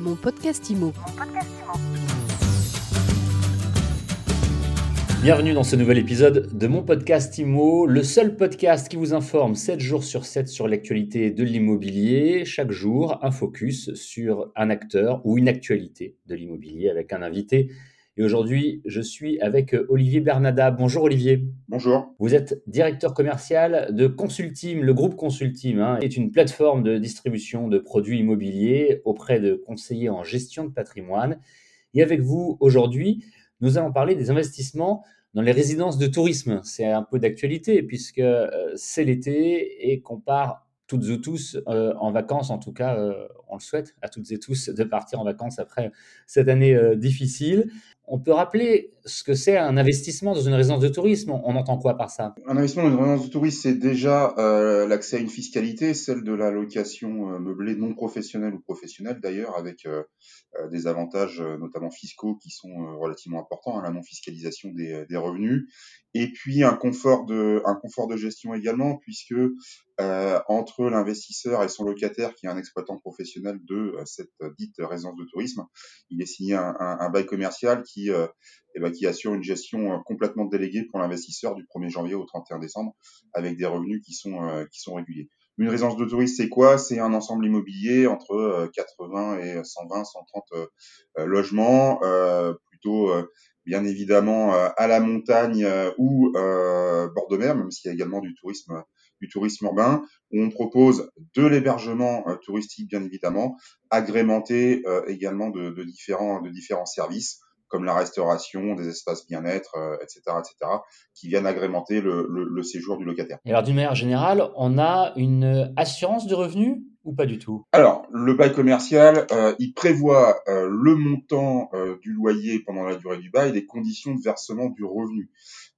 Mon podcast IMO. Bienvenue dans ce nouvel épisode de mon podcast IMO, le seul podcast qui vous informe 7 jours sur 7 sur l'actualité de l'immobilier. Chaque jour, un focus sur un acteur ou une actualité de l'immobilier avec un invité et aujourd'hui, je suis avec euh, Olivier Bernada. Bonjour Olivier. Bonjour. Vous êtes directeur commercial de Consultim. Le groupe Consultim hein, est une plateforme de distribution de produits immobiliers auprès de conseillers en gestion de patrimoine. Et avec vous aujourd'hui, nous allons parler des investissements dans les résidences de tourisme. C'est un peu d'actualité puisque euh, c'est l'été et qu'on part toutes et tous euh, en vacances, en tout cas, on le souhaite à toutes et tous de partir en vacances après cette année difficile on peut rappeler ce que c'est un investissement dans une résidence de tourisme. On entend quoi par ça? Un investissement dans une résidence de tourisme, c'est déjà euh, l'accès à une fiscalité, celle de la location euh, meublée non professionnelle ou professionnelle d'ailleurs, avec euh, des avantages notamment fiscaux qui sont relativement importants, hein, la non-fiscalisation des, revenus, et puis un confort de, un confort de gestion également, puisque entre l'investisseur et son locataire, qui est un exploitant professionnel de cette dite résidence de tourisme, il est signé un, un bail commercial qui qui, euh, eh ben, qui assure une gestion euh, complètement déléguée pour l'investisseur du 1er janvier au 31 décembre avec des revenus qui sont, euh, qui sont réguliers. Une résidence de tourisme, c'est quoi? C'est un ensemble immobilier entre 80 et 120, 130 logements, plutôt bien évidemment à la montagne ou bord de mer, même s'il y a également du tourisme du tourisme urbain, où on propose de l'hébergement touristique bien évidemment, agrémenté également de, différents de différents services comme la restauration, des espaces bien-être, etc., euh, etc., qui viennent agrémenter le, séjour du locataire. Et alors, d'une manière générale, on a une assurance de revenus ou pas du tout? Alors, le bail commercial, euh, il prévoit euh, le montant du loyer pendant la durée du bail et les conditions de versement du revenu.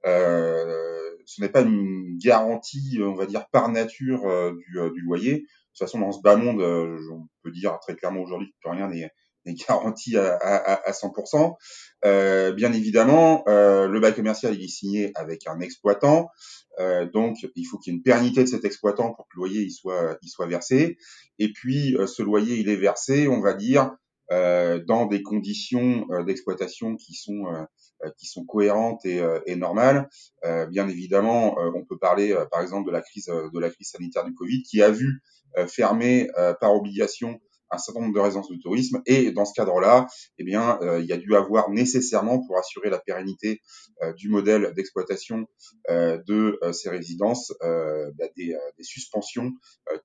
ce n'est pas une garantie, on va dire, par nature du, du, loyer. De toute façon, dans ce bas monde, on peut dire très clairement aujourd'hui que rien n'est est garanti à, à, à 100%. Euh, bien évidemment, euh, le bail commercial il est signé avec un exploitant, euh, donc il faut qu'il y ait une pérennité de cet exploitant pour que le loyer il soit, il soit versé. Et puis euh, ce loyer il est versé, on va dire, euh, dans des conditions euh, d'exploitation qui sont qui sont cohérentes et, et normales. bien évidemment, on peut parler par exemple de la crise de la crise sanitaire du Covid qui a vu fermer par obligation un certain nombre de résidences de tourisme. Et dans ce cadre-là, eh bien, euh, il y a dû avoir nécessairement, pour assurer la pérennité euh, du modèle d'exploitation euh, de ces résidences, bah, des, suspensions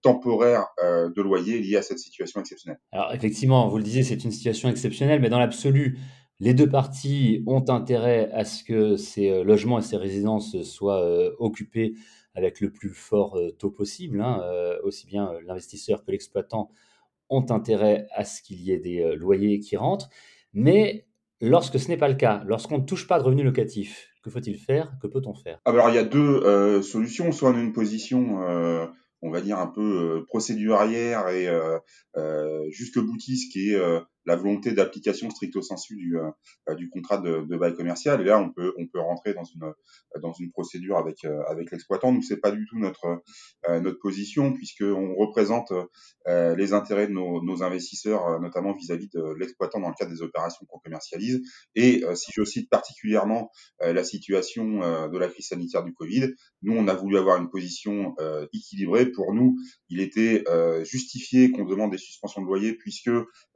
temporaires de loyer liées à cette situation exceptionnelle. Alors effectivement, vous le disiez, c'est une situation exceptionnelle, mais dans l'absolu, les deux parties ont intérêt à ce que ces logements et ces résidences soient occupés avec le plus fort taux possible, hein, aussi bien l'investisseur que l'exploitant ont intérêt à ce qu'il y ait des euh, loyers qui rentrent. Mais lorsque ce n'est pas le cas, lorsqu'on ne touche pas de revenus locatifs, que faut-il faire? Que peut-on faire? Ah, Alors, il y a deux euh, solutions. Soit on une position, euh, on va dire, un peu procédurière et jusque boutiste, qui est la volonté d'application stricto sensu du, euh, du contrat de, de, bail commercial. Et là, on peut, on peut rentrer dans une, dans une procédure avec, euh, avec l'exploitant. Nous, c'est pas du tout notre, euh, notre position, puisqu'on représente les intérêts de nos, nos investisseurs, notamment vis-à-vis de l'exploitant dans le cadre des opérations qu'on commercialise. Et si je cite particulièrement la situation de la crise sanitaire du Covid, nous, on a voulu avoir une position équilibrée. Pour nous, il était justifié qu'on demande des suspensions de loyer, puisque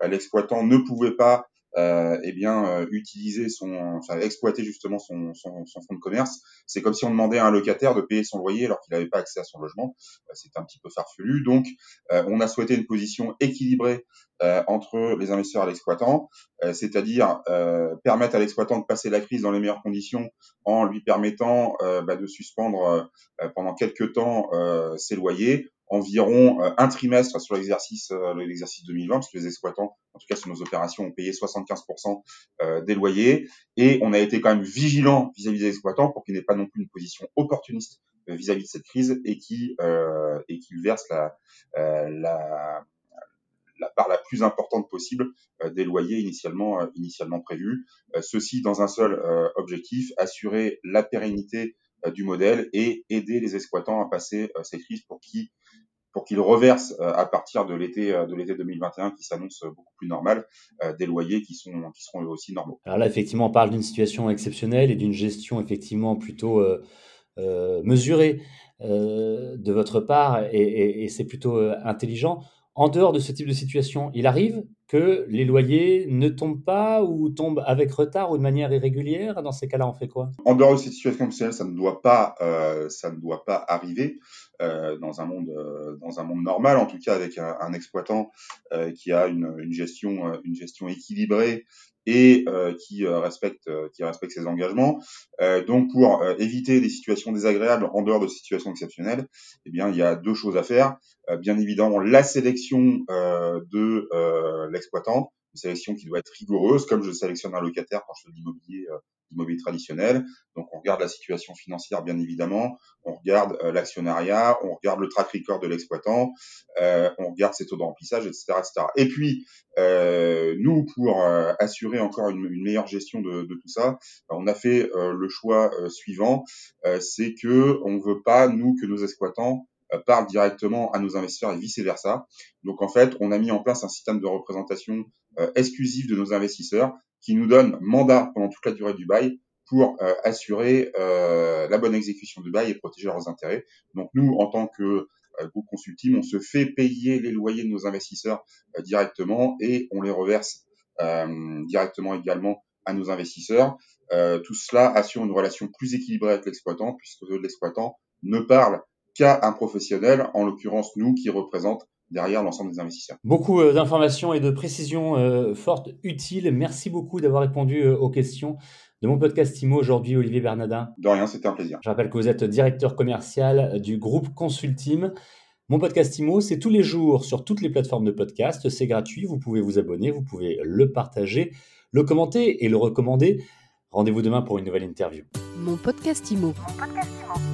l'exploitant ne pouvait pas euh, eh bien euh, utiliser son, exploiter justement son, son, fonds de commerce. C'est comme si on demandait à un locataire de payer son loyer alors qu'il n'avait pas accès à son logement. Euh, c'est un petit peu farfelu. Donc, euh, on a souhaité une position équilibrée entre les investisseurs et l'exploitant, c'est-à-dire permettre à l'exploitant de passer la crise dans les meilleures conditions en lui permettant bah, de suspendre pendant quelques temps ses loyers environ euh, un trimestre sur l'exercice euh, l'exercice 2020, parce que les exploitants, en tout cas sur nos opérations, ont payé 75% euh, des loyers. Et on a été quand même vigilant vis-à-vis des exploitants pour qu'ils n'aient pas non plus une position opportuniste vis-à-vis de cette crise et qui euh, et qu'ils versent la, la la part la plus importante possible des loyers initialement initialement prévus. ceci dans un seul objectif assurer la pérennité du modèle et aider les exploitants à passer ces crises pour qu'ils pour qu'ils reversent à partir de l'été de l'été 2021 qui s'annonce beaucoup plus normal des loyers qui sont qui seront eux aussi normaux. Alors là effectivement on parle d'une situation exceptionnelle et d'une gestion effectivement plutôt mesurée de votre part et c'est plutôt intelligent. En dehors de ce type de situation, il arrive que les loyers ne tombent pas ou tombent avec retard ou de manière irrégulière. Dans ces cas-là, on fait quoi? En dehors de cette situation exceptionnelle, ça ne doit pas, euh, ça ne doit pas arriver euh, dans un monde, euh, dans un monde normal. En tout cas, avec un, exploitant qui a une, une gestion, une gestion équilibrée et qui respecte qui respecte ses engagements. donc pour éviter des situations désagréables en dehors de situations exceptionnelles, eh bien il y a deux choses à faire. Bien évidemment la sélection de l'exploitant, une sélection qui doit être rigoureuse, comme je sélectionne un locataire quand je fais de l'immobilier immobilier traditionnel. Donc on regarde la situation financière bien évidemment, on regarde euh, l'actionnariat, on regarde le track record de l'exploitant, euh, on regarde ses taux de remplissage, etc. etc. Et puis euh, nous, pour euh, assurer encore une, une, meilleure gestion de, de tout ça, ben, on a fait euh, le choix suivant, c'est que on veut pas nous que nos exploitants parlent directement à nos investisseurs et vice versa. Donc en fait, on a mis en place un système de représentation exclusif de nos investisseurs qui nous donne mandat pendant toute la durée du bail pour euh, assurer euh, la bonne exécution du bail et protéger leurs intérêts. Donc nous, en tant que euh, groupe consulting, on se fait payer les loyers de nos investisseurs directement et on les reverse directement également à nos investisseurs. tout cela assure une relation plus équilibrée avec l'exploitant puisque l'exploitant ne parle qu'à un professionnel, en l'occurrence nous qui représente derrière l'ensemble des investisseurs. Beaucoup euh, d'informations et de précisions euh, fortes, utiles. Merci beaucoup d'avoir répondu euh, aux questions de mon podcast IMO aujourd'hui, Olivier Bernadin. De rien, c'était un plaisir. Je rappelle que vous êtes directeur commercial du groupe Consultim. Mon podcast IMO, c'est tous les jours sur toutes les plateformes de podcast. C'est gratuit, vous pouvez vous abonner, vous pouvez le partager, le commenter et le recommander. Rendez-vous demain pour une nouvelle interview. Mon podcast IMO. Mon podcast IMO.